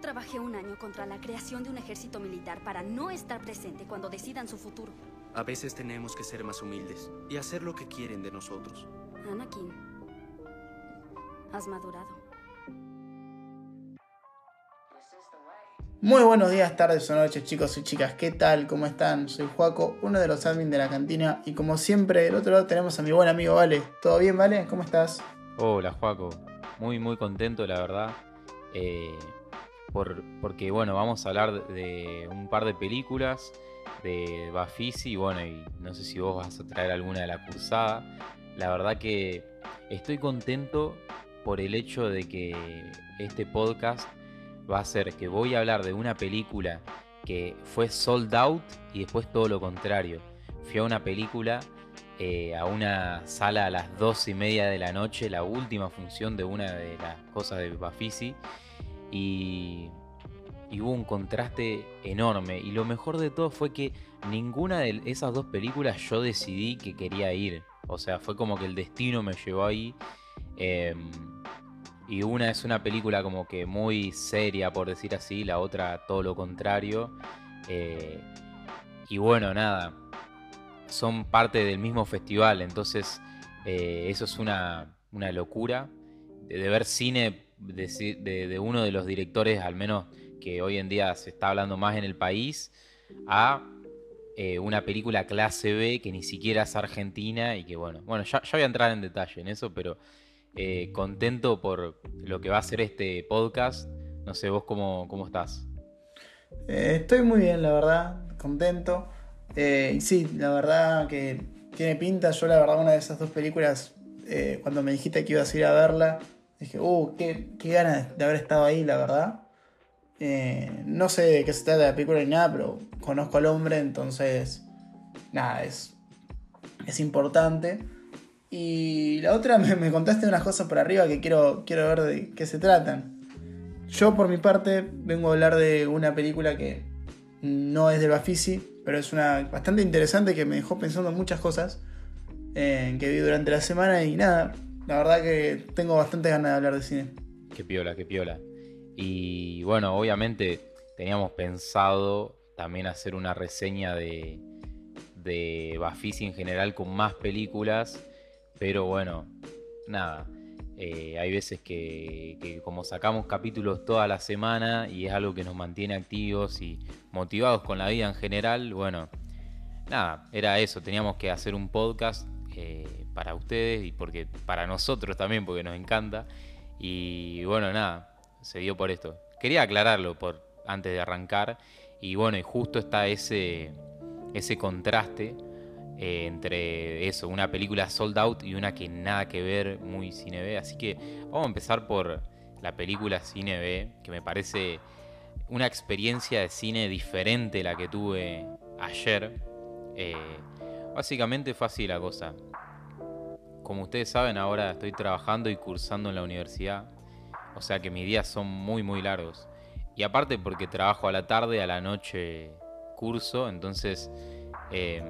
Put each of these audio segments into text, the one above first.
Trabajé un año contra la creación de un ejército militar para no estar presente cuando decidan su futuro. A veces tenemos que ser más humildes y hacer lo que quieren de nosotros. Anakin, has madurado. Muy buenos días, tardes o noches, chicos y chicas. ¿Qué tal? ¿Cómo están? Soy Juaco, uno de los admin de la cantina. Y como siempre, del otro lado tenemos a mi buen amigo Vale. ¿Todo bien, Vale? ¿Cómo estás? Hola, Juaco. Muy, muy contento, la verdad. Eh, por, porque, bueno, vamos a hablar de un par de películas de Bafisi. Y bueno, y no sé si vos vas a traer alguna de la cursada. La verdad que estoy contento por el hecho de que este podcast va a ser que voy a hablar de una película que fue sold out y después todo lo contrario. Fui a una película, eh, a una sala a las dos y media de la noche, la última función de una de las cosas de Bafisi, y, hubo un contraste enorme. Y lo mejor de todo fue que ninguna de esas dos películas yo decidí que quería ir. O sea, fue como que el destino me llevó ahí. Em, y una es una película como que muy seria, por decir así, la otra todo lo contrario. Eh, y bueno, nada, son parte del mismo festival, entonces eh, eso es una, una locura. De, ver cine de, uno de los directores, al menos que hoy en día se está hablando más en el país, a eh, una película clase B que ni siquiera es argentina y que bueno, bueno, ya, ya voy a entrar en detalle en eso, pero eh, contento por lo que va a ser este podcast. No sé, vos cómo, cómo estás. Eh, estoy muy bien, la verdad, contento. Sí, la verdad que tiene pinta. Yo la verdad una de esas dos películas, cuando me dijiste que ibas a ir a verla, dije, uh, qué, qué ganas de haber estado ahí, la verdad. no sé de qué se trata la película ni nada, pero conozco al hombre, entonces, nada, es, es importante. Y la otra me, contaste unas cosas por arriba que quiero, quiero ver de qué se tratan. Yo por mi parte vengo a hablar de una película que no es de Bafisi, pero es una bastante interesante que me dejó pensando muchas cosas eh, que vi durante la semana y nada, la verdad que tengo bastante ganas de hablar de cine. Qué piola, qué piola. Y bueno, obviamente teníamos pensado también hacer una reseña de, de Bafisi en general con más películas pero bueno, nada. Eh, hay veces que, como sacamos capítulos toda la semana y es algo que nos mantiene activos y motivados con la vida en general, bueno, nada, era eso, teníamos que hacer un podcast eh, para ustedes y porque para nosotros también, porque nos encanta. Y bueno, nada, se dio por esto. Quería aclararlo por, antes de arrancar. Y bueno, y justo está ese, ese contraste eh, entre eso, una película sold out y una que nada que ver, muy cine B. Así que vamos a empezar por la película cine B, que me parece una experiencia de cine diferente la que tuve ayer. Eh, básicamente fue así la cosa. Como ustedes saben, ahora estoy trabajando y cursando en la universidad. O sea que mis días son muy, muy largos. Y aparte porque trabajo a la tarde, a la noche curso, entonces em,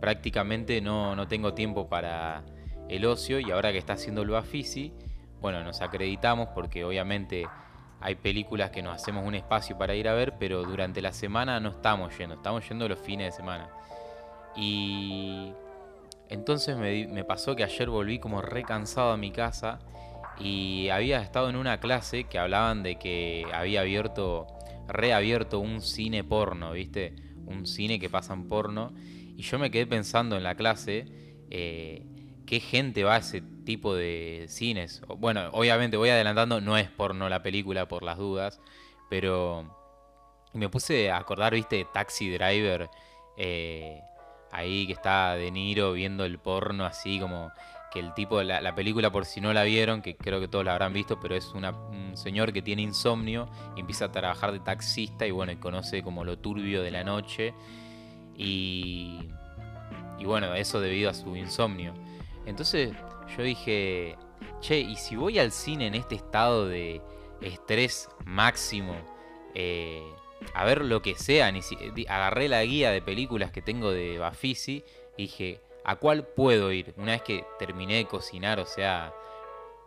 prácticamente no, tengo tiempo para el ocio y ahora que está haciendo el Bafisi, bueno, nos acreditamos porque obviamente hay películas que nos hacemos un espacio para ir a ver, pero durante la semana no estamos yendo, estamos yendo los fines de semana. Y entonces me, pasó que ayer volví como recansado a mi casa y había estado en una clase que hablaban de que había abierto, reabierto un cine porno, ¿viste? Un cine que pasan porno y yo me quedé pensando en la clase, eh, ¿qué gente va a ese tipo de cines? Bueno, obviamente voy adelantando, no es porno la película por las dudas, pero me puse a acordar, viste, Taxi Driver, eh, ahí que está De Niro viendo el porno así como que el tipo, la, la, película por si no la vieron, que creo que todos la habrán visto, pero es un señor que tiene insomnio y empieza a trabajar de taxista y bueno, y conoce como lo turbio de la noche y, y bueno, eso debido a su insomnio. Entonces yo dije, che, ¿y si voy al cine en este estado de estrés máximo? Eh, a ver lo que sea, ni si, agarré la guía de películas que tengo de Bafisi y dije, ¿a cuál puedo ir? Una vez que terminé de cocinar, o sea,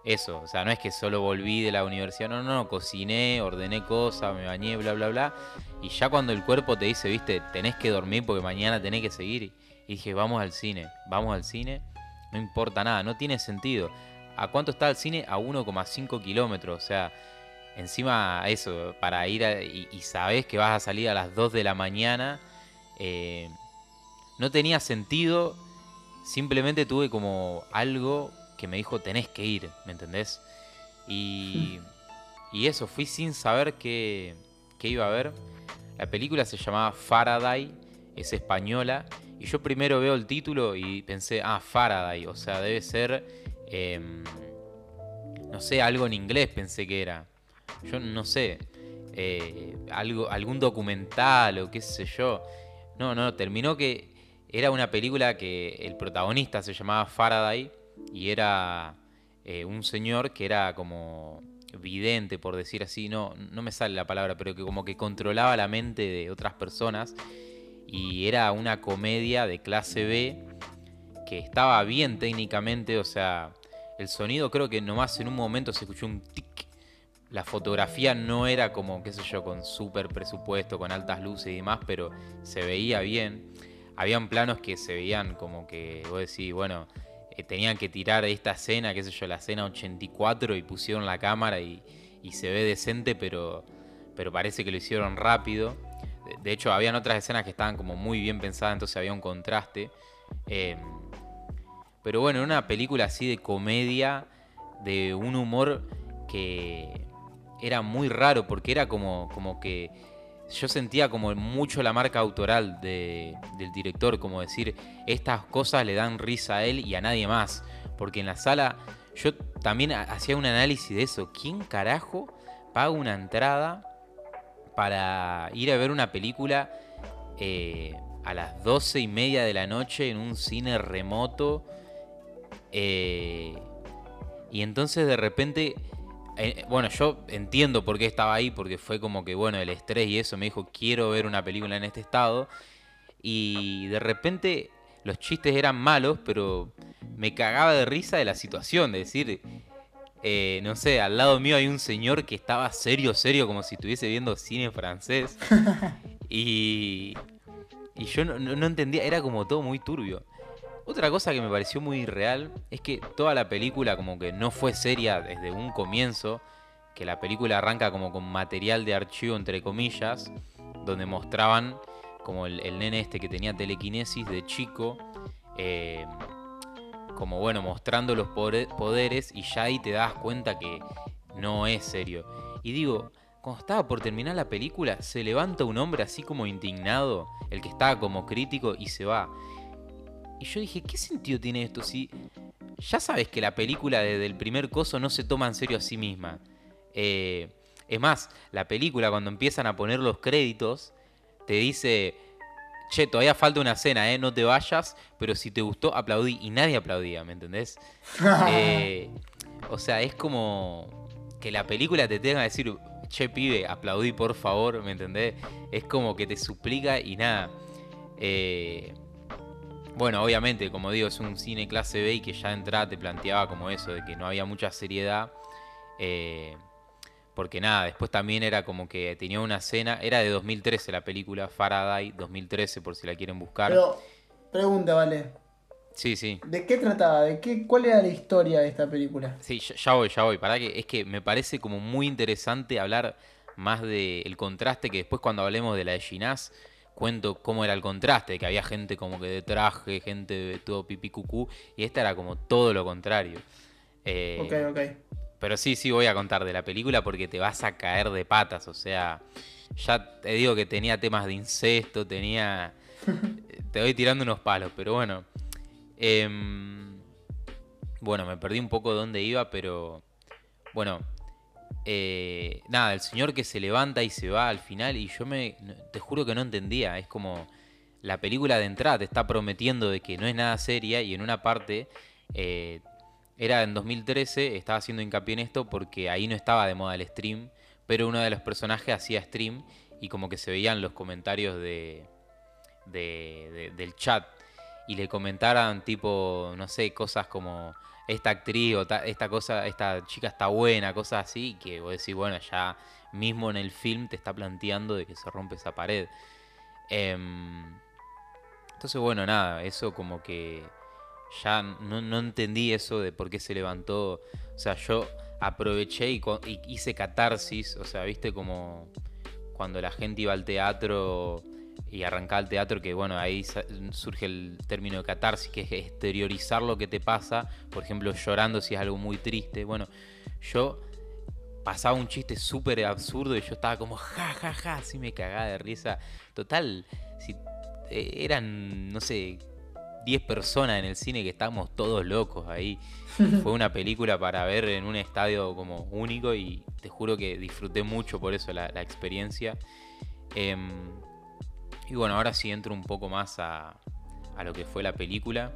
eso, o sea, no es que solo volví de la universidad, no, no, cociné, ordené cosas, me bañé, bla, bla, bla. Y ya cuando el cuerpo te dice, viste, tenés que dormir porque mañana tenés que seguir. Y dije, vamos al cine, vamos al cine, no importa nada, no tiene sentido. ¿A cuánto está el cine? A 1,5 kilómetros, o sea, encima eso, para ir y, sabés que vas a salir a las 2 de la mañana, eh, no tenía sentido, simplemente tuve como algo que me dijo, tenés que ir, ¿me entendés? Y, y eso, fui sin saber qué, qué iba a ver. La película se llamaba Faraday, es española, y yo primero veo el título y pensé, ah, Faraday, o sea, debe ser, em, no sé, algo en inglés pensé que era. Yo no sé, eh, algo, algún documental o qué sé yo. No, no, terminó que era una película que el protagonista se llamaba Faraday y era eh, un señor que era como vidente, por decir así, no, no me sale la palabra, pero que como que controlaba la mente de otras personas y era una comedia de clase B que estaba bien técnicamente, o sea, el sonido creo que nomás en un momento se escuchó un tic. La fotografía no era como, qué sé yo, con súper presupuesto, con altas luces y demás, pero se veía bien. Habían planos que se veían como que, vos decís, bueno, tenían que tirar esta escena, qué sé yo, la escena 84 y pusieron la cámara y, se ve decente, pero, pero parece que lo hicieron rápido. De, hecho, habían otras escenas que estaban como muy bien pensadas, entonces había un contraste. Em, pero bueno, una película así de comedia, de un humor que era muy raro, porque era como, como que yo sentía como mucho la marca autoral del director, como decir, estas cosas le dan risa a él y a nadie más. Porque en la sala yo también hacía un análisis de eso. ¿Quién carajo paga una entrada para ir a ver una película eh, a las doce y media de la noche en un cine remoto? Eh, y entonces de repente eh, bueno, yo entiendo por qué estaba ahí, porque fue como que, bueno, el estrés y eso me dijo, quiero ver una película en este estado. Y de repente los chistes eran malos, pero me cagaba de risa de la situación, de decir, eh, no sé, al lado mío hay un señor que estaba serio, serio, como si estuviese viendo cine francés. y, y yo no entendía, era como todo muy turbio. Otra cosa que me pareció muy real es que toda la película como que no fue seria desde un comienzo, que la película arranca como con material de archivo entre comillas, donde mostraban como el, nene este que tenía telequinesis de chico, eh, como bueno, mostrando los poderes y ya ahí te das cuenta que no es serio. Y digo, cuando estaba por terminar la película, se levanta un hombre así como indignado, el que estaba como crítico, y se va. Y yo dije, ¿qué sentido tiene esto si ya sabes que la película desde el primer coso no se toma en serio a sí misma? Eh, es más, la película cuando empiezan a poner los créditos, te dice, che, todavía falta una escena, ¿eh? no te vayas, pero si te gustó, aplaudí. Y nadie aplaudía, ¿me entendés? Eh, o sea, es como que la película te tenga que decir, che, pibe, aplaudí por favor, ¿me entendés? Es como que te suplica y nada. Eh, bueno, obviamente, como digo, es un cine clase B y que ya de entrada te planteaba como eso, de que no había mucha seriedad. Eh, porque nada, después también era como que tenía una escena, era de 2013 la película, Faraday, 2013 por si la quieren buscar. Pero, pregunta, vale. Sí, sí. ¿De qué trataba? ¿De qué, ¿Cuál era la historia de esta película? Sí, ya, voy, ya voy. Para que es que me parece como muy interesante hablar más del contraste que después cuando hablemos de la de Ginás cuento cómo era el contraste, que había gente como que de traje, gente de todo pipí cucú, y esta era como todo lo contrario. Eh, ok, ok. Pero sí, sí voy a contar de la película porque te vas a caer de patas, o sea, ya te digo que tenía temas de incesto, tenía... te voy tirando unos palos, pero bueno. Em, bueno, me perdí un poco de dónde iba, pero... Bueno, eh, nada, el señor que se levanta y se va al final y yo me, te juro que no entendía, es como la película de entrada te está prometiendo de que no es nada seria y en una parte eh, era en 2013, estaba haciendo hincapié en esto porque ahí no estaba de moda el stream, pero uno de los personajes hacía stream y como que se veían los comentarios de, del chat y le comentaran tipo, no sé, cosas como esta actriz o esta cosa, esta chica está buena, cosas así, que vos decís, bueno, ya mismo en el film te está planteando de que se rompe esa pared. Em, entonces, bueno, nada, eso como que ya no, entendí eso de por qué se levantó. O sea, yo aproveché y, hice catarsis, o sea, viste como cuando la gente iba al teatro y arrancaba el teatro, que bueno, ahí surge el término de catarsis, que es exteriorizar lo que te pasa, por ejemplo, llorando si es algo muy triste. Bueno, yo pasaba un chiste súper absurdo y yo estaba como ja, ja, ja, así me cagaba de risa. Total, si eh, eran, no sé, 10 personas en el cine que estábamos todos locos ahí. Fue una película para ver en un estadio como único y te juro que disfruté mucho por eso la, experiencia. Em, y bueno, ahora sí entro un poco más a, a lo que fue la película.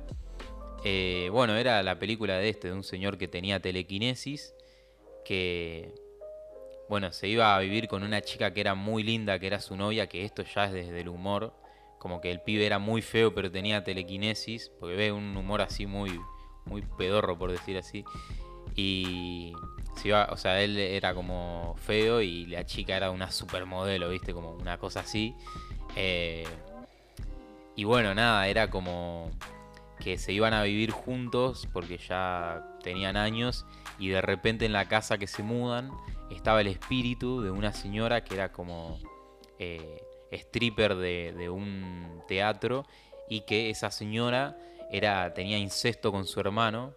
Eh, bueno, era la película de este, de un señor que tenía telequinesis, que, bueno, se iba a vivir con una chica que era muy linda, que era su novia, que esto ya es desde el humor como que el pibe era muy feo pero tenía telequinesis, porque ve un humor así muy, muy pedorro por decir así. Y se iba, o sea, él era como feo y la chica era una supermodelo, viste, como una cosa así. Eh, y bueno, nada, era como que se iban a vivir juntos porque ya tenían años y de repente en la casa que se mudan estaba el espíritu de una señora que era como eh, stripper de, un teatro y que esa señora era, tenía incesto con su hermano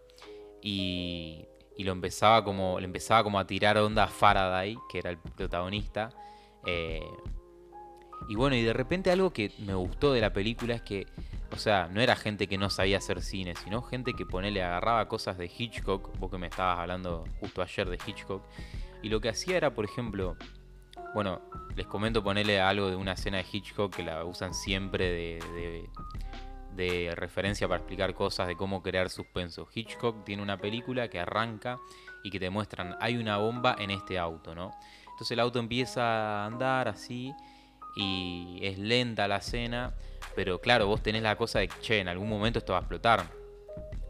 y, lo empezaba como, le empezaba como a tirar onda a Faraday, que era el protagonista. Eh, y bueno, y de repente algo que me gustó de la película es que, o sea, no era gente que no sabía hacer cine, sino gente que ponele, agarraba cosas de Hitchcock, vos que me estabas hablando justo ayer de Hitchcock, y lo que hacía era, por ejemplo, bueno, les comento ponerle algo de una escena de Hitchcock que la usan siempre de, referencia para explicar cosas de cómo crear suspenso. Hitchcock tiene una película que arranca y que te muestran, hay una bomba en este auto, ¿no? Entonces el auto empieza a andar así y es lenta la escena, pero claro, vos tenés la cosa de, che, en algún momento esto va a explotar.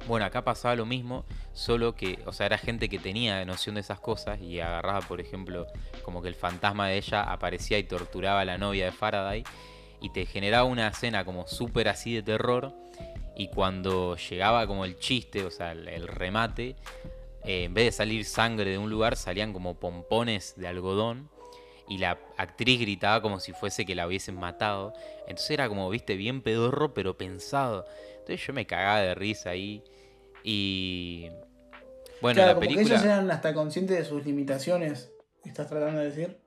Bueno, acá pasaba lo mismo, solo que, o sea, era gente que tenía noción de esas cosas y agarraba, por ejemplo, como que el fantasma de ella aparecía y torturaba a la novia de Faraday y te generaba una escena como súper así de terror y cuando llegaba como el chiste, o sea, el, remate, eh, en vez de salir sangre de un lugar, salían como pompones de algodón y la actriz gritaba como si fuese que la hubiesen matado. Entonces era como, viste, bien pedorro, pero pensado. Entonces yo me cagaba de risa ahí. Y bueno, la película. Que ellos eran hasta conscientes de sus limitaciones. ¿Estás tratando de decir?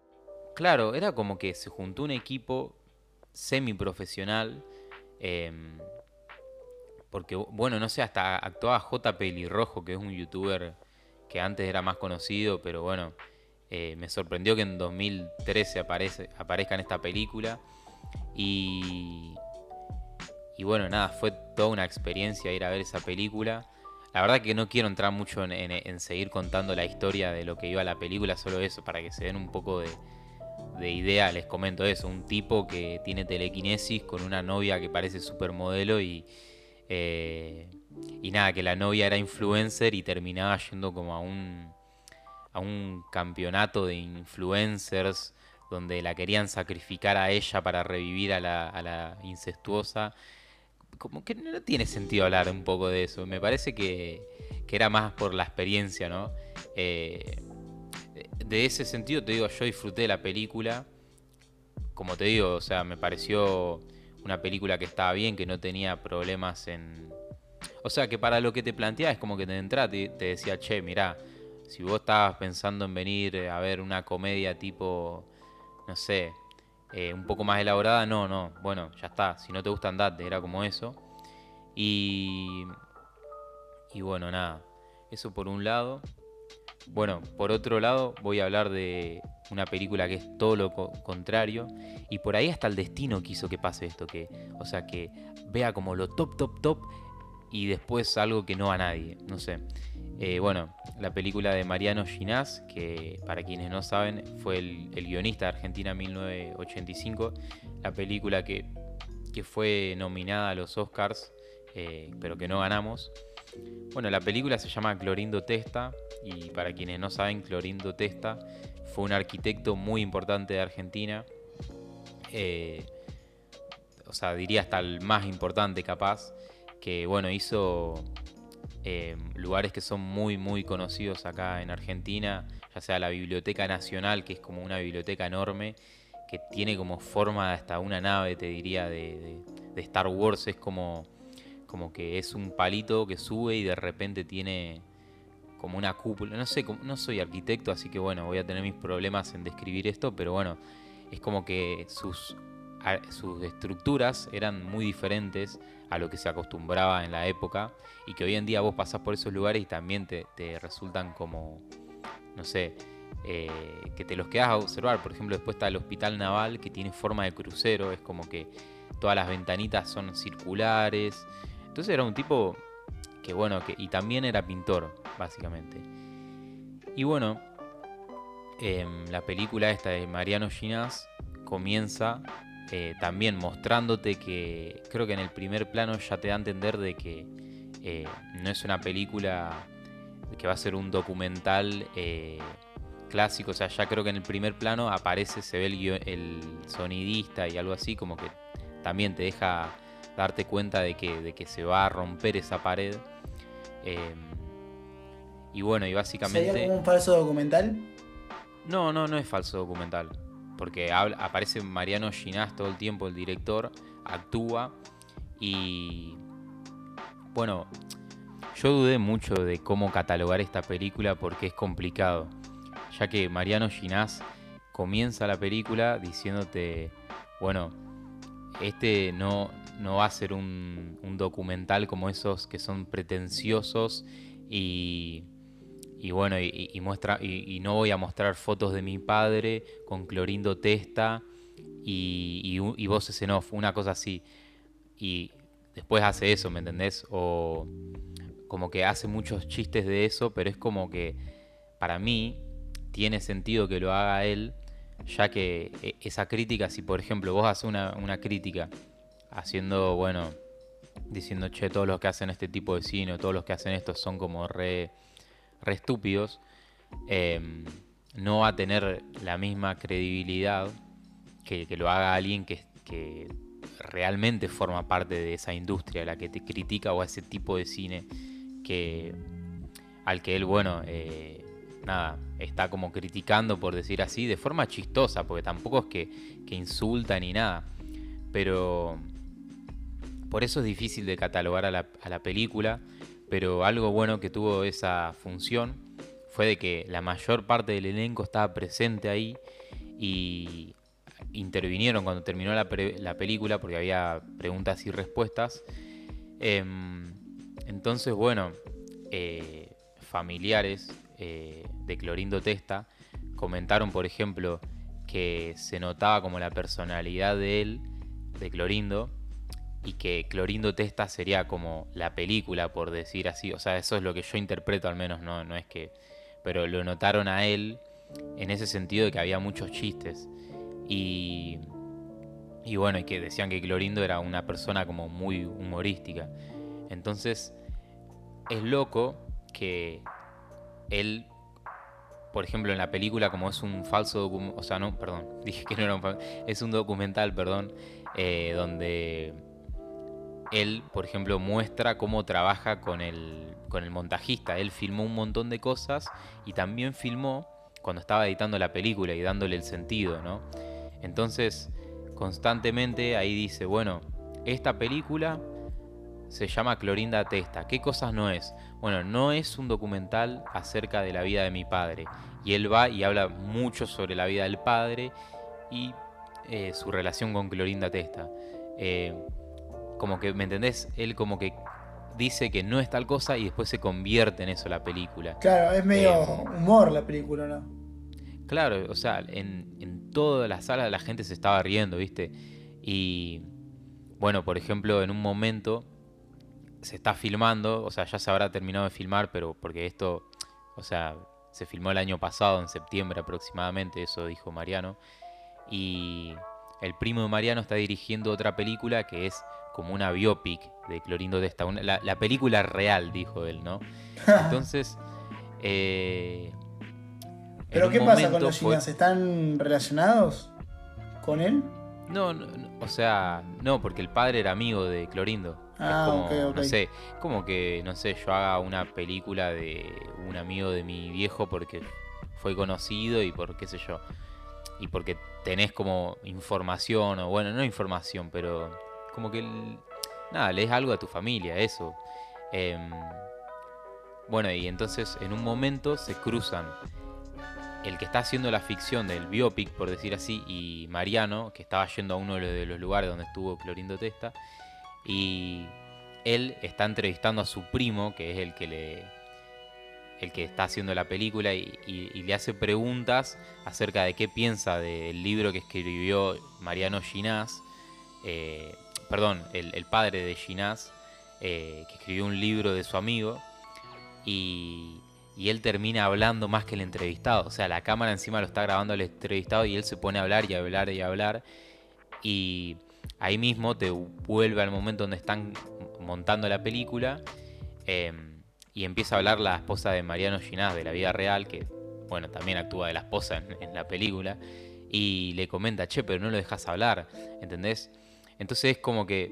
Claro, era como que se juntó un equipo semiprofesional. Eh, porque, bueno, no sé, hasta actuaba J. Pelirrojo, que es un youtuber que antes era más conocido, pero bueno, eh, me sorprendió que en 2013 aparece, aparezca en esta película. Y, y bueno, nada, fue toda una experiencia ir a ver esa película. La verdad que no quiero entrar mucho en, seguir contando la historia de lo que iba la película, solo eso, para que se den un poco de, idea, les comento eso, un tipo que tiene telequinesis con una novia que parece supermodelo y, eh, y nada, que la novia era influencer y terminaba yendo como a un, a un campeonato de influencers donde la querían sacrificar a ella para revivir a la, incestuosa como que no tiene sentido hablar un poco de eso. Me parece que, era más por la experiencia, ¿no? Eh, de ese sentido, te digo, yo disfruté de la película. Como te digo, o sea, me pareció una película que estaba bien, que no tenía problemas en... O sea, que para lo que te planteaba es como que te entraba, te, te decía, che, mirá, si vos estabas pensando en venir a ver una comedia tipo, no sé, eh, un poco más elaborada, no, no, bueno, ya está, si no te gusta andate, era como eso. Y, y bueno, nada, eso por un lado. Bueno, por otro lado voy a hablar de una película que es todo lo contrario y por ahí hasta el destino quiso que pase esto, que, o sea, que vea como lo top, top, top y después algo que no a nadie, no sé. Eh, bueno, la película de Mariano Ginás, que para quienes no saben fue el, guionista de Argentina 1985, la película que, fue nominada a los Oscars, eh, pero que no ganamos. Bueno, la película se llama Clorindo Testa y para quienes no saben, Clorindo Testa fue un arquitecto muy importante de Argentina. Eh, o sea, diría hasta el más importante capaz, que bueno, hizo eh, lugares que son muy, muy conocidos acá en Argentina, ya sea la Biblioteca Nacional, que es como una biblioteca enorme, que tiene como forma hasta una nave, te diría, de, de Star Wars, es como, como que es un palito que sube y de repente tiene como una cúpula, no sé, no soy arquitecto, así que bueno, voy a tener mis problemas en describir esto, pero bueno, es como que sus sus estructuras eran muy diferentes a lo que se acostumbraba en la época y que hoy en día vos pasás por esos lugares y también te, resultan como, no sé, eh, que te los quedas a observar. Por ejemplo, después está el Hospital Naval que tiene forma de crucero, es como que todas las ventanitas son circulares. Entonces era un tipo que bueno, que, y también era pintor, básicamente. Y bueno, em, la película esta de Mariano Ginás comienza eh, también mostrándote que creo que en el primer plano ya te da a entender de que eh, no es una película que va a ser un documental eh, clásico, o sea, ya creo que en el primer plano aparece, se ve el, sonidista y algo así, como que también te deja darte cuenta de que, de que se va a romper esa pared. y bueno, y básicamente... ¿Sería como un falso documental? No, no, no es falso documental porque aparece Mariano Ginás todo el tiempo, el director, actúa y bueno, yo dudé mucho de cómo catalogar esta película porque es complicado, ya que Mariano Ginás comienza la película diciéndote, bueno, este no, no va a ser un, un documental como esos que son pretenciosos y y bueno, y, muestra, y, no voy a mostrar fotos de mi padre con Clorindo Testa y, y, voces en off, una cosa así. Y después hace eso, ¿me entendés? O como que hace muchos chistes de eso, pero es como que para mí tiene sentido que lo haga él, ya que e, esa crítica, si por ejemplo vos haces una, una crítica haciendo, bueno, diciendo, che, todos los que hacen este tipo de cine, todos los que hacen esto son como re re estúpidos, em, no va a tener la misma credibilidad que, lo haga alguien que, realmente forma parte de esa industria, la que te critica o a ese tipo de cine que al que él, bueno, eh, nada, está como criticando, por decir así, de forma chistosa, porque tampoco es que, que insulta ni nada. Pero por eso es difícil de catalogar a la película pero algo bueno que tuvo esa función fue de que la mayor parte del elenco estaba presente ahí y intervinieron cuando terminó la, película porque había preguntas y respuestas. Em, entonces, bueno, eh, familiares eh, de Clorindo Testa comentaron, por ejemplo, que se notaba como la personalidad de él, de Clorindo, y que Clorindo Testa sería como la película, por decir así. O sea, eso es lo que yo interpreto al menos, no, no es que... Pero lo notaron a él en ese sentido de que había muchos chistes. Y, y bueno, y que decían que Clorindo era una persona como muy humorística. Entonces, es loco que él, por ejemplo, en la película, como es un falso documental, o sea, no, perdón, dije que no era un es un documental, perdón, eh, donde él, por ejemplo, muestra cómo trabaja con el, con el montajista. Él filmó un montón de cosas y también filmó cuando estaba editando la película y dándole el sentido, ¿no? Entonces, constantemente ahí dice, bueno, esta película se llama Clorinda Testa. ¿Qué cosas no es? Bueno, no es un documental acerca de la vida de mi padre. Y él va y habla mucho sobre la vida del padre y eh, su relación con Clorinda Testa. Eh, como que, ¿me entendés? Él como que dice que no es tal cosa y después se convierte en eso la película. Claro, es medio eh, humor la película, ¿no? Claro, o sea, en, en toda la sala la gente se estaba riendo, ¿viste? Y bueno, por ejemplo, en un momento se está filmando, o sea, ya se habrá terminado de filmar, pero porque esto, o sea, se filmó el año pasado, en septiembre aproximadamente, eso dijo Mariano. Y el primo de Mariano está dirigiendo otra película que es como una biopic de Clorindo Testa, una- la, la película real, dijo él, ¿no? Entonces, eh, ¿Pero qué pasa con los Ginas? ¿Están relacionados con él? No, no, no, o sea, no, porque el padre era amigo de Clorindo. Es Ah, como, ok, ok. No sé, como que, no sé, yo haga una película de un amigo de mi viejo porque fue conocido y por qué sé yo. Y porque tenés como información, o bueno, no información, pero como que, nada, lees algo a tu familia, eso. Em, bueno, y entonces en un momento se cruzan el que está haciendo la ficción del biopic, por decir así, y Mariano, que estaba yendo a uno de los- lugares donde estuvo Clorindo Testa, y él está entrevistando a su primo, que es el que le el que está haciendo la película y le hace preguntas acerca de qué piensa del libro que escribió Mariano Ginás, eh, perdón, el, padre de Ginás, eh, que escribió un libro de su amigo, y, él termina hablando más que el entrevistado. O sea, la cámara encima lo está grabando el entrevistado y él se pone a hablar y a hablar y a hablar. Y ahí mismo te vuelve al momento donde están montando la película. eh, y empieza a hablar la esposa de Mariano Ginás de la vida real, que bueno, también actúa de la esposa en, en la película. Y le comenta, che, pero no lo dejas hablar, ¿entendés? Entonces es como que,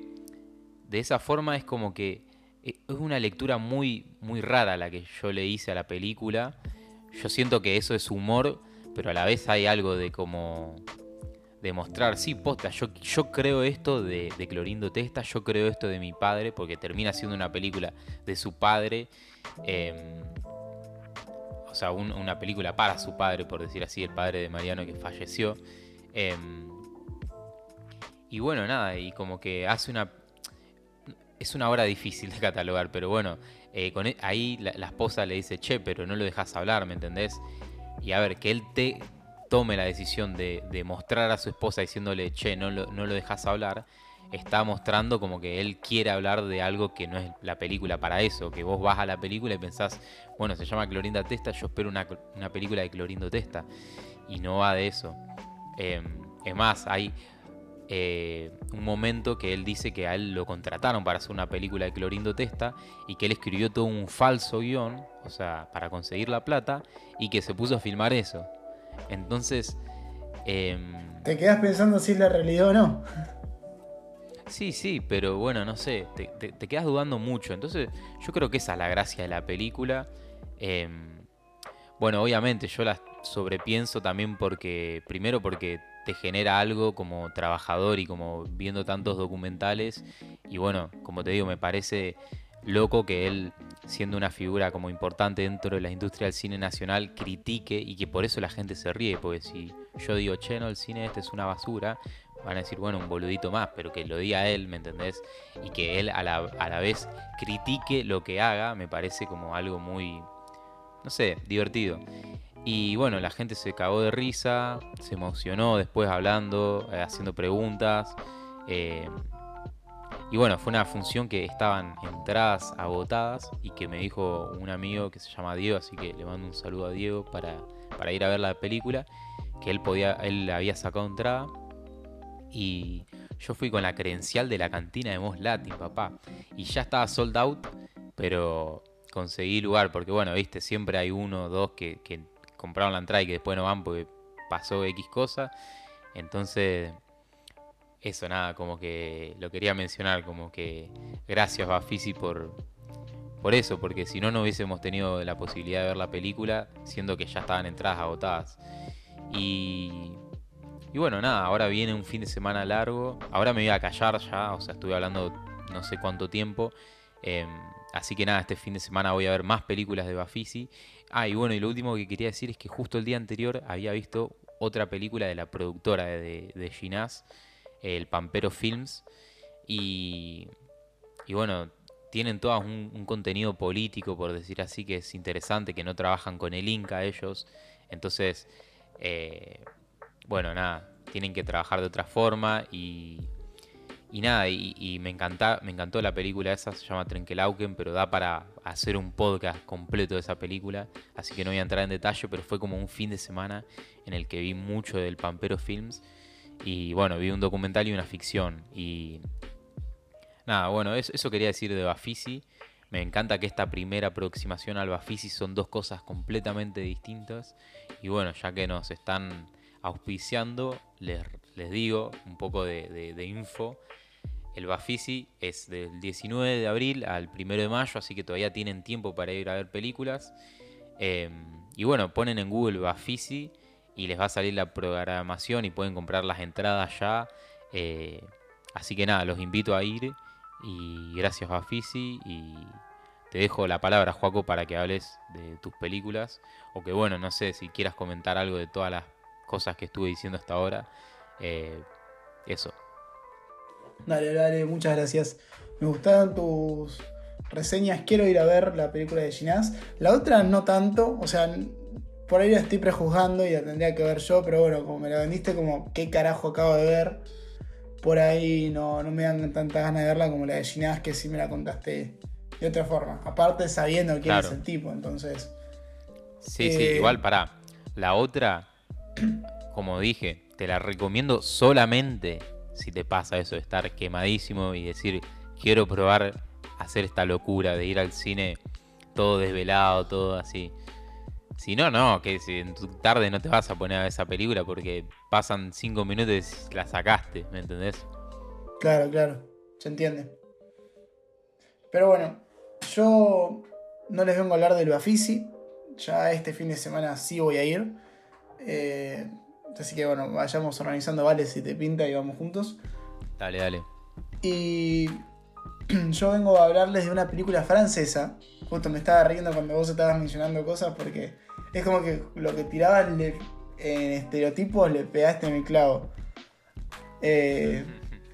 de esa forma es como que eh, es una lectura muy, muy rara la que yo le hice a la película. Yo siento que eso es humor, pero a la vez hay algo de como demostrar, sí, posta, yo, creo esto de, Clorindo Testa, yo creo esto de mi padre, porque termina siendo una película de su padre, eh, o sea, un- una película para su padre, por decir así, el padre de Mariano que falleció. eh, y bueno, nada, y como que hace una... Es una obra difícil de catalogar, pero bueno, eh, e- ahí la, esposa le dice, che, pero no lo dejas hablar, ¿me entendés? Y a ver, que él te tome la decisión de, de mostrar a su esposa diciéndole, che, no lo, no lo dejas hablar, está mostrando como que él quiere hablar de algo que no es la película para eso, que vos vas a la película y pensás, bueno, se llama Clorinda Testa, yo espero una, una película de Clorindo Testa, y no va de eso. Eh, es más, hay eh, un momento que él dice que a él lo contrataron para hacer una película de Clorindo Testa y que él escribió todo un falso guion, o sea, para conseguir la plata, y que se puso a filmar eso. Entonces, em, Te quedas pensando si es la realidad o no. sí, sí, pero bueno, no sé, te, te- te quedas dudando mucho. Entonces, yo creo que esa es la gracia de la película. Em, bueno, obviamente yo la sobrepienso también porque, primero porque te genera algo como trabajador y como viendo tantos documentales. Y bueno, como te digo, me parece loco que él, siendo una figura como importante dentro de la industria del cine nacional, critique y que por eso la gente se ríe. Porque si yo digo, che, no, el cine este es una basura, van a decir, bueno, un boludito más, pero que lo diga él, ¿me entendés? Y que él a la, a la vez critique lo que haga, me parece como algo muy, no sé, divertido. Y bueno, la gente se cagó de risa, se emocionó después hablando, eh, haciendo preguntas. eh, y bueno, fue una función que estaban entradas agotadas y que me dijo un amigo que se llama Diego, así que le mando un saludo a Diego para, para ir a ver la película, que él podía, él había sacado entrada y yo fui con la credencial de la cantina de Mos Latin, papá. Y ya estaba sold out, pero conseguí lugar, porque bueno, viste, siempre hay uno o dos que, que compraron la entrada y que después no van porque pasó X cosa. Entonces, eso nada, como que lo quería mencionar, como que gracias Bafisi por, por eso, porque si no, no hubiésemos tenido la posibilidad de ver la película, siendo que ya estaban entradas agotadas. Y, y bueno, nada, ahora viene un fin de semana largo. Ahora me voy a callar ya, o sea, estuve hablando no sé cuánto tiempo. Em, así que nada, este fin de semana voy a ver más películas de Bafisi. Ah, y bueno, y lo último que quería decir es que justo el día anterior había visto otra película de la productora de, de Ginás, el Pampero Films. Y, y bueno, tienen todas un, contenido político, por decir así, que es interesante, que no trabajan con el Inca ellos. Entonces, eh, bueno, nada, tienen que trabajar de otra forma y, y nada, y, me, encanta, me encantó la película esa, se llama Trenkelauken, pero da para hacer un podcast completo de esa película, así que no voy a entrar en detalle, pero fue como un fin de semana en el que vi mucho del Pampero Films y bueno, vi un documental y una ficción y Nada, bueno, eso, eso quería decir de Bafisi. Me encanta que esta primera aproximación al Bafisi son dos cosas completamente distintas. Y bueno, ya que nos están auspiciando, les, les digo un poco de, info. El Bafisi es del 19 de abril al 1 de mayo, así que todavía tienen tiempo para ir a ver películas. Eh, y bueno, ponen en Google Bafisi y les va a salir la programación y pueden comprar las entradas ya. Eh, así que nada, los invito a ir. Y gracias Bafisi. Y te dejo la palabra, Joaco, para que hables de tus películas. O que bueno, no sé si quieras comentar algo de todas las cosas que estuve diciendo hasta ahora. Eh, eso. Dale, dale, muchas gracias. Me gustaron tus reseñas. Quiero ir a ver la película de Ginás. La otra no tanto, o sea, por ahí la estoy prejuzgando y la tendría que ver yo, pero bueno, como me la vendiste, como qué carajo acabo de ver. Por ahí no, no me dan tantas ganas de verla como la de Ginás, que sí me la contaste de otra forma. Aparte sabiendo quién Claro. es el tipo, entonces. Sí, sí, Eh, igual para. La otra, como dije, te la recomiendo solamente si te pasa eso de estar quemadísimo y decir, quiero probar hacer esta locura de ir al cine todo desvelado, todo así. Si no, no, que si en tu tarde no te vas a poner a esa película porque pasan cinco minutos y la sacaste, ¿me entendés? Claro, claro, se entiende. Pero bueno, yo no les vengo a hablar del Bafisi. Ya este fin de semana sí voy a ir. Eh, así que bueno, vayamos organizando, vale, si te pinta y vamos juntos. Dale, dale. Y yo vengo a hablarles de una película francesa. Justo me estaba riendo cuando vos estabas mencionando cosas porque es como que lo que tiraban en estereotipos le pegaste en el clavo. Eh,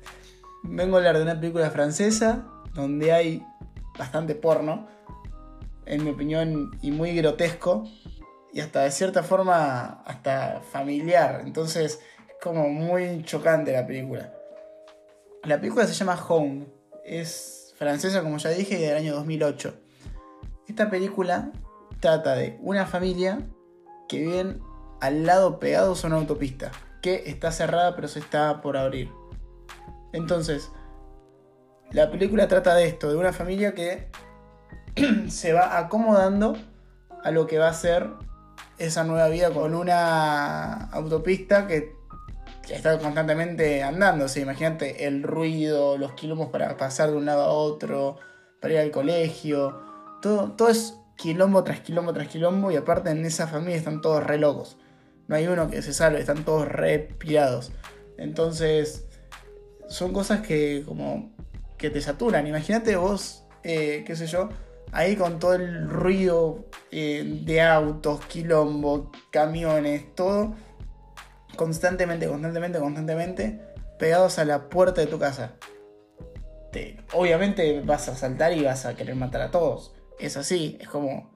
vengo a hablar de una película francesa donde hay bastante porno, en mi opinión, y muy grotesco, y hasta de cierta forma hasta familiar. Entonces es como muy chocante la película. La película se llama Home. Es francesa, como ya dije, y del año 2008. Esta película trata de una familia que viven al lado pegados a una autopista, que está cerrada pero se está por abrir. Entonces, la película trata de esto, de una familia que se va acomodando a lo que va a ser esa nueva vida con una autopista que está constantemente andando. O imagínate el ruido, los quilombos para pasar de un lado a otro, para ir al colegio. Todo, todo es quilombo tras quilombo tras quilombo. Y aparte en esa familia están todos re locos. No hay uno que se salve, están todos re pirados. Entonces, son cosas que como que te saturan. Imagínate vos, eh, qué sé yo, ahí con todo el ruido eh, de autos, quilombo, camiones, todo constantemente, constantemente, constantemente pegados a la puerta de tu casa. Te- obviamente vas a saltar y vas a querer matar a todos. Es así, es como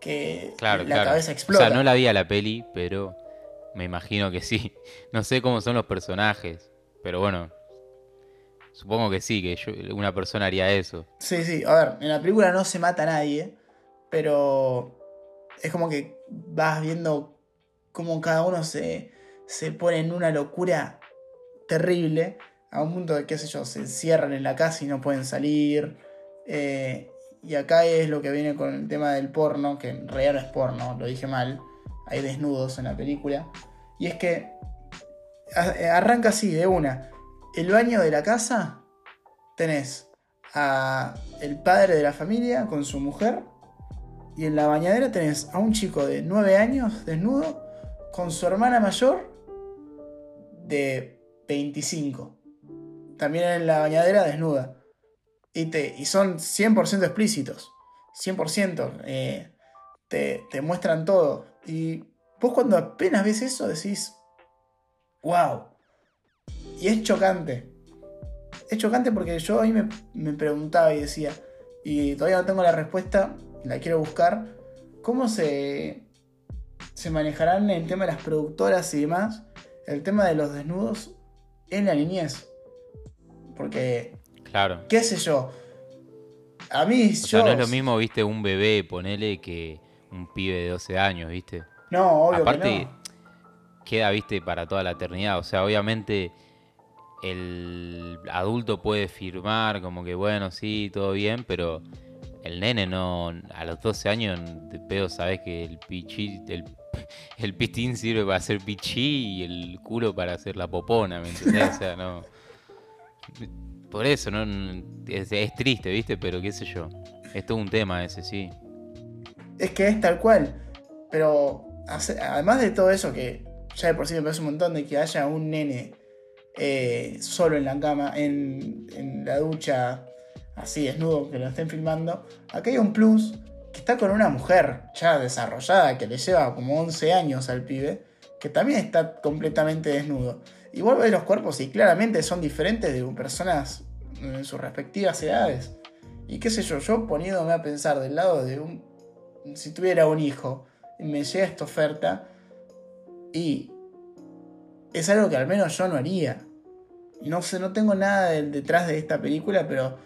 que Claro, la claro. cabeza explota. O sea, no la vi a la peli, pero me imagino que sí. No sé cómo son los personajes, pero bueno. Supongo que sí, que yo- una persona haría eso. Sí, sí, a ver, en la película no se mata a nadie, pero es como que vas viendo cómo cada uno se, se pone en una locura terrible, a un punto de, qué sé yo, se encierran en la casa y no pueden salir. eh, y acá es lo que viene con el tema del porno, que en realidad no es porno, lo dije mal, hay desnudos en la película. Y es que arranca así, de una. El baño de la casa tenés a el padre de la familia con su mujer y en la bañadera tenés a un chico de 9 años desnudo con su hermana mayor de 25. También en la bañadera desnuda. Y, te, y son 100% explícitos. 100%. eh, te, te muestran todo. Y vos cuando apenas ves eso decís, wow. Y es chocante. Es chocante porque yo ahí me, me preguntaba y decía, y todavía no tengo la respuesta, la quiero buscar, ¿cómo se, se manejarán el tema de las productoras y demás, el tema de los desnudos en la niñez? Porque, Claro. qué sé yo, a mí O sea, yo... no es lo mismo, viste, un bebé, ponele, que un pibe de 12 años, viste. No, obvio Aparte, que no. Queda, viste, para toda la eternidad. O sea, obviamente el adulto puede firmar como que bueno, sí, todo bien, pero el nene no, a los 12 años de pedo sabes que el pichi, el, el pistín sirve para hacer pichí y el culo para hacer la popona, ¿me entendés? O sea, no. Por eso, ¿no? Es, es triste, ¿viste? Pero qué sé yo. Es todo un tema ese, sí. Es que es tal cual. Pero además de todo eso, que ya de por sí me parece un montón de que haya un nene eh, solo en la cama, en, la ducha, así desnudo, que lo estén filmando. Acá hay un plus que está con una mujer ya desarrollada, que le lleva como 11 años al pibe, que también está completamente desnudo. Vos ves los cuerpos y claramente son diferentes de personas en sus respectivas edades. Y qué sé yo, yo poniéndome a pensar del lado de un... Si tuviera un hijo y me llega esta oferta y es algo que al menos yo no haría. No sé, no tengo nada de- detrás de esta película, pero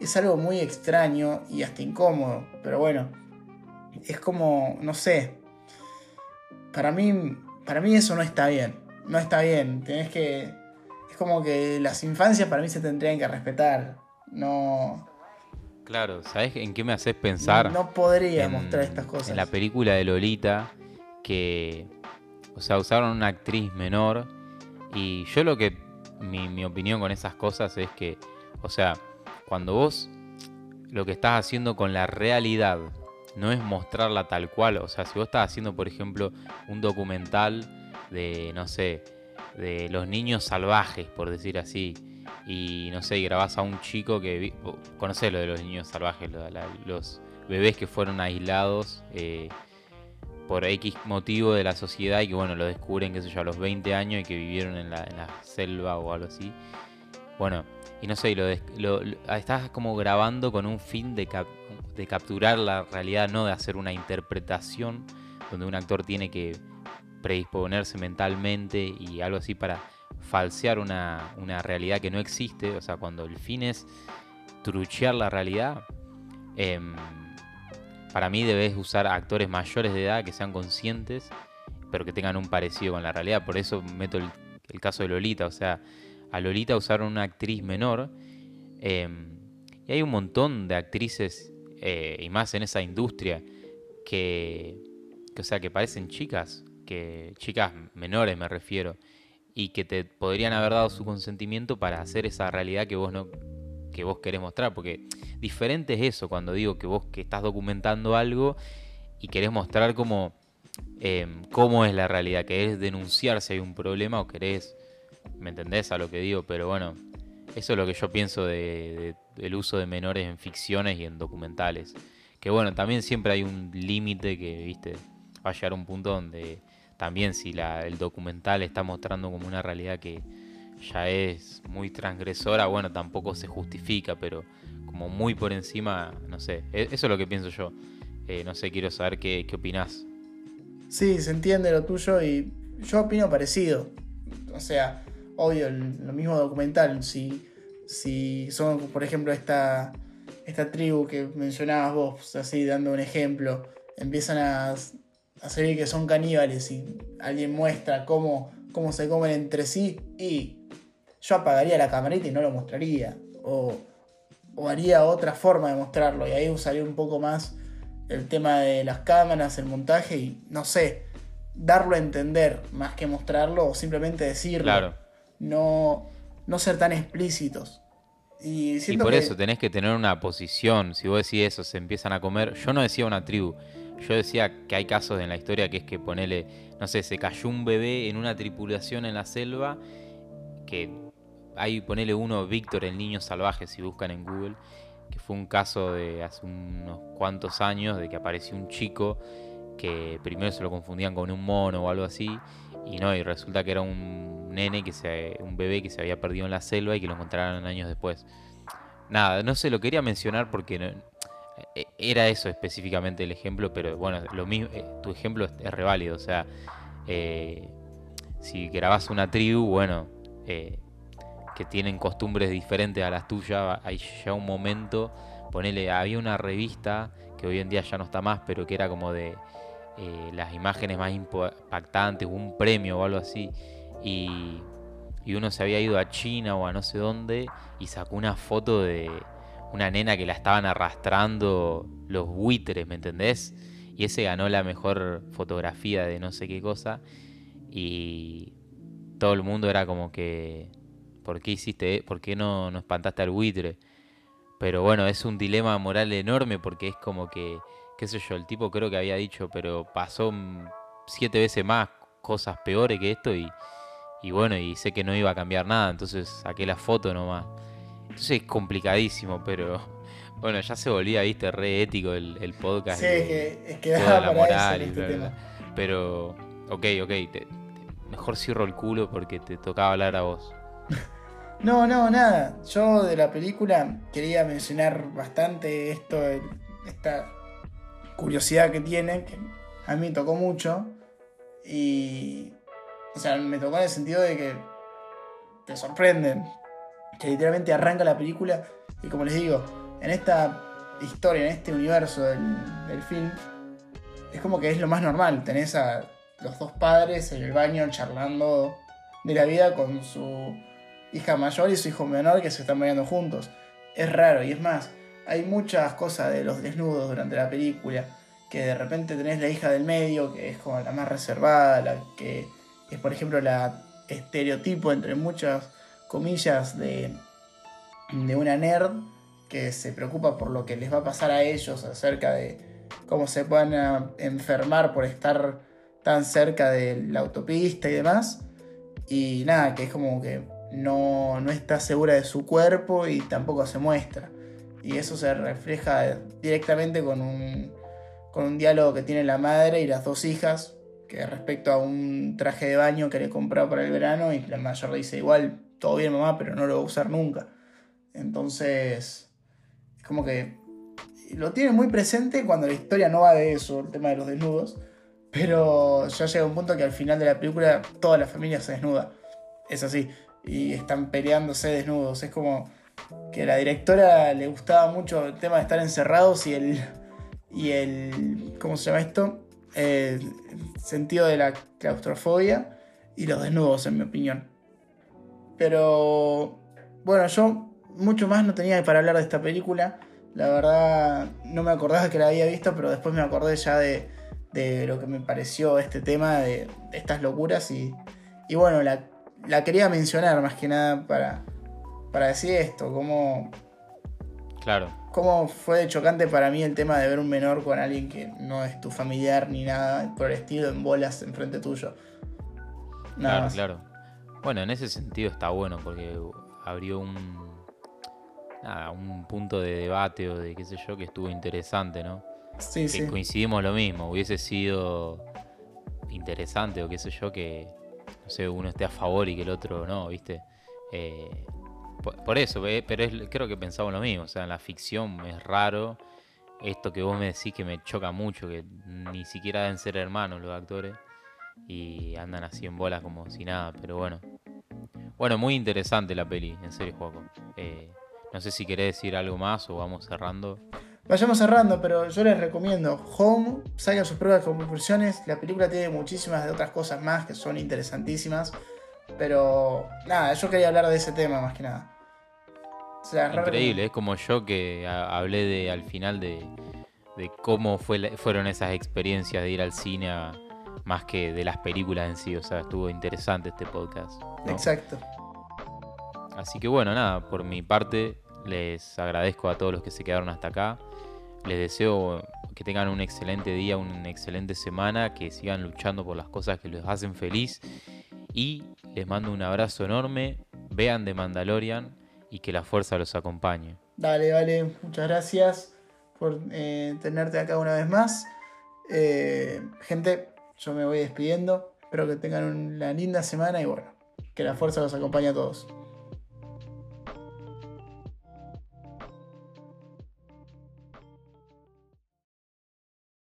es algo muy extraño y hasta incómodo. Pero bueno, es como, no sé. Para mí, para mí eso no está bien. No está bien. Tenés que. Es como que las infancias para mí se tendrían que respetar. No. Claro, ¿sabes en qué me haces pensar? No podría en, mostrar estas cosas. En la película de Lolita, que, o sea, usaron una actriz menor. Y yo lo que, mi, opinión con esas cosas es que, o sea, cuando vos lo que estás haciendo con la realidad no es mostrarla tal cual, o sea, si vos estás haciendo, por ejemplo, un documental de, no sé, de los niños salvajes, por decir así, y no sé, y grabás a un chico que, conocés lo de los niños salvajes, los bebés que fueron aislados eh, por X motivo de la sociedad y que, bueno, lo descubren, qué sé yo, a los 20 años y que vivieron en la, selva o algo así. Bueno, y no sé, lo, lo- lo- estás como grabando con un fin de, de capturar la realidad, no de hacer una interpretación donde un actor tiene que predisponerse mentalmente y algo así para falsear una, una realidad que no existe. O sea, cuando el fin es truchear la realidad, em, para mí debes usar actores mayores de edad que sean conscientes, pero que tengan un parecido con la realidad. Por eso meto el, el caso de Lolita. O sea, a Lolita usaron una actriz menor. em, y hay un montón de actrices, eh, y más en esa industria, que, que, o sea, que parecen chicas, que chicas menores me refiero, y que te podrían haber dado su consentimiento para hacer esa realidad que vos no que vos querés mostrar, porque diferente es eso cuando digo que vos que estás documentando algo y querés mostrar cómo, em, cómo es la realidad, querés denunciar si hay un problema o querés, ¿me entendés a lo que digo? Pero bueno, eso es lo que yo pienso de, de- del uso de menores en ficciones y en documentales. Que bueno, también siempre hay un límite que, viste, va a llegar a un punto donde también si la- el documental está mostrando como una realidad que ya es muy transgresora, bueno, tampoco se justifica, pero como muy por encima, no sé, e- eso es lo que pienso yo. Eh, no sé, quiero saber qué, qué opinás. Sí, se entiende lo tuyo y yo opino parecido. O sea, obvio, lo mismo documental. Si, si son, por ejemplo, esta, esta tribu que mencionabas vos, así dando un ejemplo, empiezan a, a salir que son caníbales y alguien muestra cómo, cómo se comen entre sí y yo apagaría la camarita y no lo mostraría. O, o haría otra forma de mostrarlo y ahí usaría un poco más el tema de las cámaras, el montaje y no sé, darlo a entender más que mostrarlo o simplemente decirlo. Claro. No, no ser tan explícitos. Y, por que- eso tenés que tener una posición. Si vos decís eso, se empiezan a comer. Yo no decía una tribu. Yo decía que hay casos en la historia que es que ponele, no sé, se cayó un bebé en una tripulación en la selva. Que ahí ponele uno, Víctor, el niño salvaje, si buscan en Google. Que fue un caso de hace unos cuantos años de que apareció un chico que primero se lo confundían con un mono o algo así. Y no, y resulta que era un nene, que se, un bebé que se había perdido en la selva y que lo encontraron años después. Nada, no sé, lo quería mencionar porque eh, era eso específicamente el ejemplo, pero bueno, lo mismo, eh, tu ejemplo es, es reválido. O sea, eh, si grabás una tribu, bueno, eh, que tienen costumbres diferentes a las tuyas, hay ya un momento, ponele, había una revista que hoy en día ya no está más, pero que era como de eh, las imágenes más impactantes, un premio o algo así, y, y uno se había ido a China o a no sé dónde y sacó una foto de una nena que la estaban arrastrando los buitres, ¿me entendés? Y ese ganó la mejor fotografía de no sé qué cosa y todo el mundo era como que, ¿por qué hiciste, por qué no, no espantaste al buitre? Pero bueno, es un dilema moral enorme porque es como que, qué sé yo, el tipo creo que había dicho, pero pasó siete veces más cosas peores que esto y, y bueno, y sé que no iba a cambiar nada, entonces saqué la foto nomás. Entonces es complicadísimo, pero bueno, ya se volvía, viste, re ético el, podcast. Sí, es que, es que la moral y este Pero, ok, ok, mejor cierro el culo porque te tocaba hablar a vos. no, no, nada. Yo de la película quería mencionar bastante esto, esta curiosidad que tiene, que a mí me tocó mucho. Y o sea, me tocó en el sentido de que te sorprenden. Que literalmente arranca la película y como les digo, en esta historia, en este universo del, film, es como que es lo más normal. Tenés a los dos padres en el baño charlando de la vida con su hija mayor y su hijo menor que se están bañando juntos. Es raro y es más, hay muchas cosas de los desnudos durante la película. Que de repente tenés la hija del medio, que es como la más reservada, la que es por ejemplo la estereotipo entre muchas comillas de, de una nerd que se preocupa por lo que les va a pasar a ellos acerca de cómo se pueden enfermar por estar tan cerca de la autopista y demás. Y nada, que es como que no, no está segura de su cuerpo y tampoco se muestra. Y eso se refleja directamente con un, con un diálogo que tiene la madre y las dos hijas, que respecto a un traje de baño que le comprado para el verano y la mayor le dice igual, todo bien mamá, pero no lo voy a usar nunca. Entonces, es como que lo tiene muy presente cuando la historia no va de eso, el tema de los desnudos, pero ya llega un punto que al final de la película toda la familia se desnuda. Es así, y están peleándose desnudos. Es como que a la directora le gustaba mucho el tema de estar encerrados y el... Y el ¿Cómo se llama esto? el sentido de la claustrofobia y los desnudos, en mi opinión. Pero bueno, yo mucho más no tenía para hablar de esta película. La verdad no me acordaba que la había visto, pero después me acordé ya de, lo que me pareció este tema, de, estas locuras. Y, y bueno, la, la, quería mencionar más que nada para, para decir esto, como... Claro cómo fue chocante para mí el tema de ver un menor con alguien que no es tu familiar ni nada por el estilo en bolas enfrente tuyo. claro, claro. Bueno, en ese sentido está bueno porque abrió un nada, un punto de debate o de qué sé yo que estuvo interesante, ¿no? Sí, que sí. coincidimos lo mismo, hubiese sido interesante o qué sé yo que no sé, uno esté a favor y que el otro no, ¿viste? Eh, por, eso, pero creo que pensamos lo mismo. O sea, la ficción es raro esto que vos me decís que me choca mucho, que ni siquiera deben ser hermanos los actores y andan así en bolas como si nada, pero bueno. Bueno, muy interesante la peli, en serio, Juaco. Eh, no sé si querés decir algo más o vamos cerrando. Vayamos cerrando, pero yo les recomiendo Home, salgan sus pruebas con conclusiones. La película tiene muchísimas de otras cosas más que son interesantísimas. Pero nada, yo quería hablar de ese tema más que nada. Increíble, es como yo que hablé de al final de, cómo fue fueron esas experiencias de ir al cine más que de las películas en sí. O sea, estuvo interesante este podcast. Exacto. Así que bueno, nada, por mi parte les agradezco a todos los que se quedaron hasta acá. Les deseo que tengan un excelente día, una excelente semana, que sigan luchando por las cosas que les hacen feliz. Y les mando un abrazo enorme. Vean de Mandalorian y que la fuerza los acompañe. Dale, vale, muchas gracias por eh, tenerte acá una vez más. Eh, gente, yo me voy despidiendo. Espero que tengan una linda semana y bueno, que la fuerza los acompañe a todos.